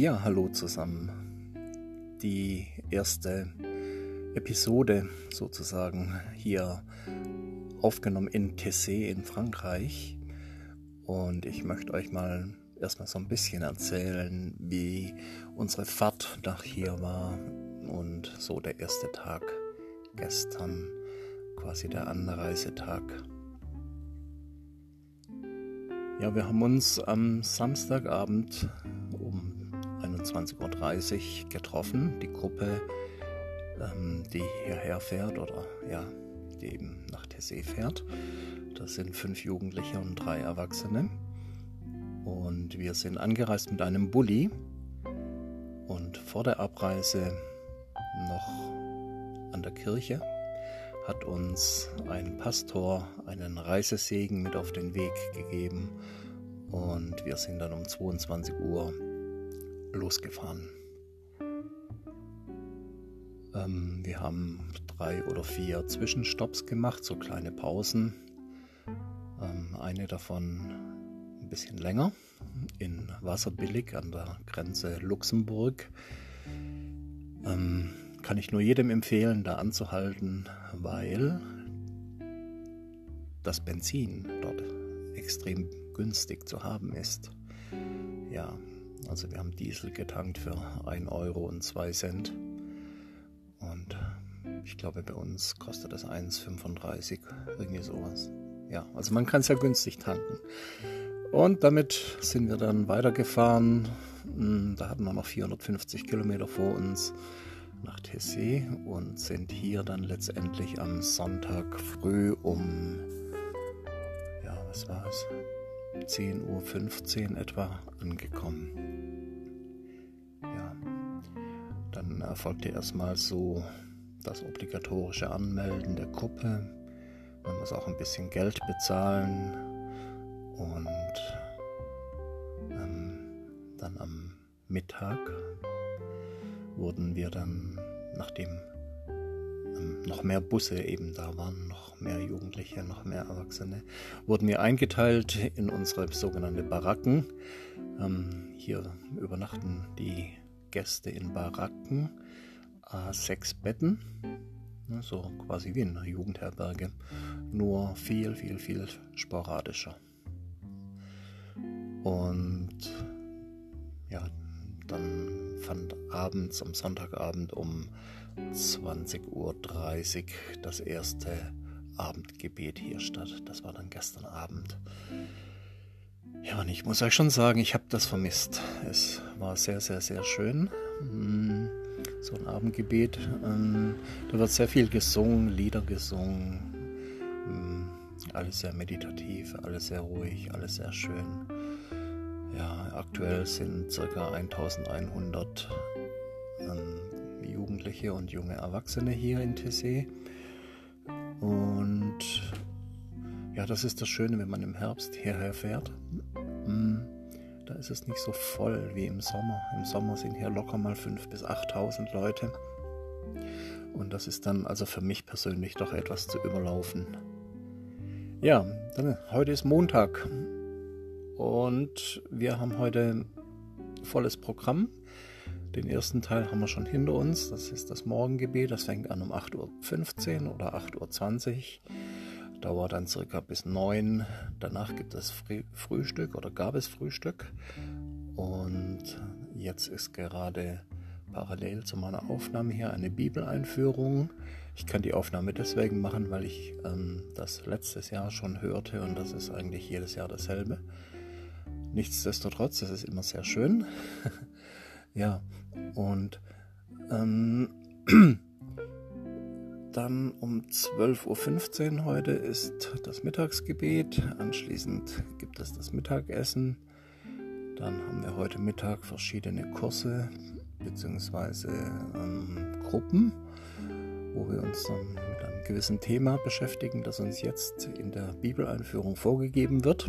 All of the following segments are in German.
Ja, hallo zusammen. Die erste Episode sozusagen hier aufgenommen in Tessé in Frankreich. Und ich möchte euch mal erstmal so ein bisschen erzählen, wie unsere Fahrt nach hier war und so der erste Tag gestern, quasi der Anreisetag. Ja, wir haben uns am Samstagabend 21.30 Uhr getroffen, die Gruppe, ähm, die hierher fährt oder ja, die eben nach Tessé fährt. Das sind fünf Jugendliche und drei Erwachsene. Und wir sind angereist mit einem Bulli. Und vor der Abreise noch an der Kirche hat uns ein Pastor einen Reisesegen mit auf den Weg gegeben und wir sind dann um 22 Uhr losgefahren. Ähm, wir haben drei oder vier Zwischenstopps gemacht, so kleine Pausen. Ähm, eine davon ein bisschen länger in Wasserbillig an der Grenze Luxemburg. Ähm, kann ich nur jedem empfehlen, da anzuhalten, weil das Benzin dort extrem günstig zu haben ist. Ja, also wir haben Diesel getankt für 1 Euro und 2 Cent. Und ich glaube, bei uns kostet das 1,35, irgendwie sowas. Ja, also man kann es ja günstig tanken. Und damit sind wir dann weitergefahren. Hm, da hatten wir noch 450 Kilometer vor uns nach Tessé und sind hier dann letztendlich am Sonntag früh um, ja, was war es, 10.15 Uhr etwa angekommen. Ja, dann erfolgte erstmal so das obligatorische Anmelden der Gruppe. Man muss auch ein bisschen Geld bezahlen und ähm, dann am Mittag wurden wir dann, nachdem noch mehr Busse eben da waren, noch mehr Jugendliche, noch mehr Erwachsene, wurden wir eingeteilt in unsere sogenannte Baracken. Ähm, hier übernachten die Gäste in Baracken, sechs Betten, ne, so quasi wie in einer Jugendherberge, nur viel, viel, viel sporadischer. Und abends, am Sonntagabend um 20.30 Uhr das erste Abendgebet hier statt. Das war dann gestern Abend. Ja, und ich muss euch schon sagen, ich habe das vermisst. Es war sehr, sehr, sehr schön. Hm, so ein Abendgebet. Ähm, da wird sehr viel gesungen, Lieder gesungen. Hm, alles sehr meditativ, alles sehr ruhig, alles sehr schön. Ja, aktuell sind ca. 1100 ähm, Jugendliche und junge Erwachsene hier in Tessé. Und ja, das ist das Schöne, wenn man im Herbst hierher fährt. Hm, da ist es nicht so voll wie im Sommer. Im Sommer sind hier locker mal 5.000 bis 8.000 Leute. Und das ist dann also für mich persönlich doch etwas zu überlaufen. Ja, dann heute ist Montag. Und wir haben heute volles Programm. Den ersten Teil haben wir schon hinter uns. Das ist das Morgengebet. Das fängt an um 8.15 Uhr oder 8.20 Uhr. Dauert dann circa bis 9 Uhr. Danach gibt es Frühstück oder gab es Frühstück. Und jetzt ist gerade parallel zu meiner Aufnahme hier eine Bibeleinführung. Ich kann die Aufnahme deswegen machen, weil ich ähm, das letztes Jahr schon hörte und das ist eigentlich jedes Jahr dasselbe. Nichtsdestotrotz, das ist immer sehr schön. ja, und ähm, dann um 12.15 Uhr heute ist das Mittagsgebet. Anschließend gibt es das Mittagessen. Dann haben wir heute Mittag verschiedene Kurse bzw. Ähm, Gruppen, wo wir uns dann mit einem gewissen Thema beschäftigen, das uns jetzt in der Bibeleinführung vorgegeben wird.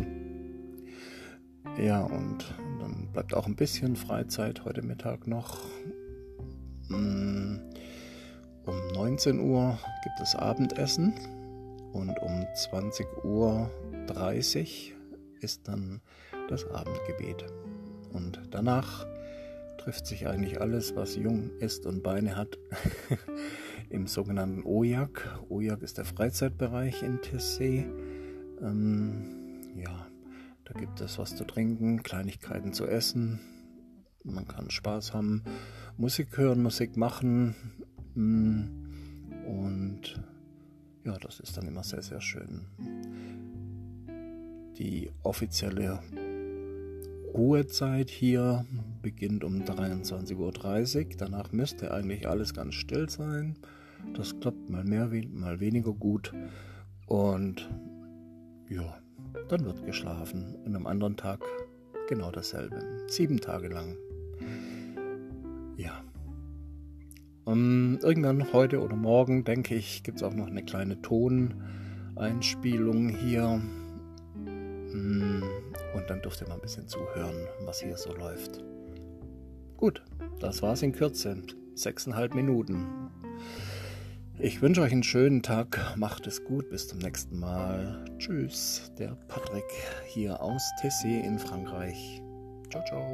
Ja, und dann bleibt auch ein bisschen Freizeit heute Mittag noch. Mm, um 19 Uhr gibt es Abendessen und um 20.30 Uhr ist dann das Abendgebet. Und danach trifft sich eigentlich alles, was jung ist und Beine hat, im sogenannten Ojak. Ojak ist der Freizeitbereich in Tessé. Ähm, ja, da gibt es was zu trinken, Kleinigkeiten zu essen. Man kann Spaß haben, Musik hören, Musik machen. Mm, und ja, das ist dann immer sehr, sehr schön. Die offizielle Ruhezeit hier beginnt um 23.30 Uhr. Danach müsste eigentlich alles ganz still sein. Das klappt mal mehr, mal weniger gut. Und ja, dann wird geschlafen. Und am anderen Tag genau dasselbe. Sieben Tage lang. Ja. Um, irgendwann heute oder morgen, denke ich, gibt es auch noch eine kleine Toneinspielung hier. Mm, und dann dürft ihr mal ein bisschen zuhören, was hier so läuft. Gut, das war's in Kürze. Sechseinhalb Minuten. Ich wünsche euch einen schönen Tag. Macht es gut. Bis zum nächsten Mal. Tschüss. Der Patrick hier aus Tessé in Frankreich. Ciao, ciao.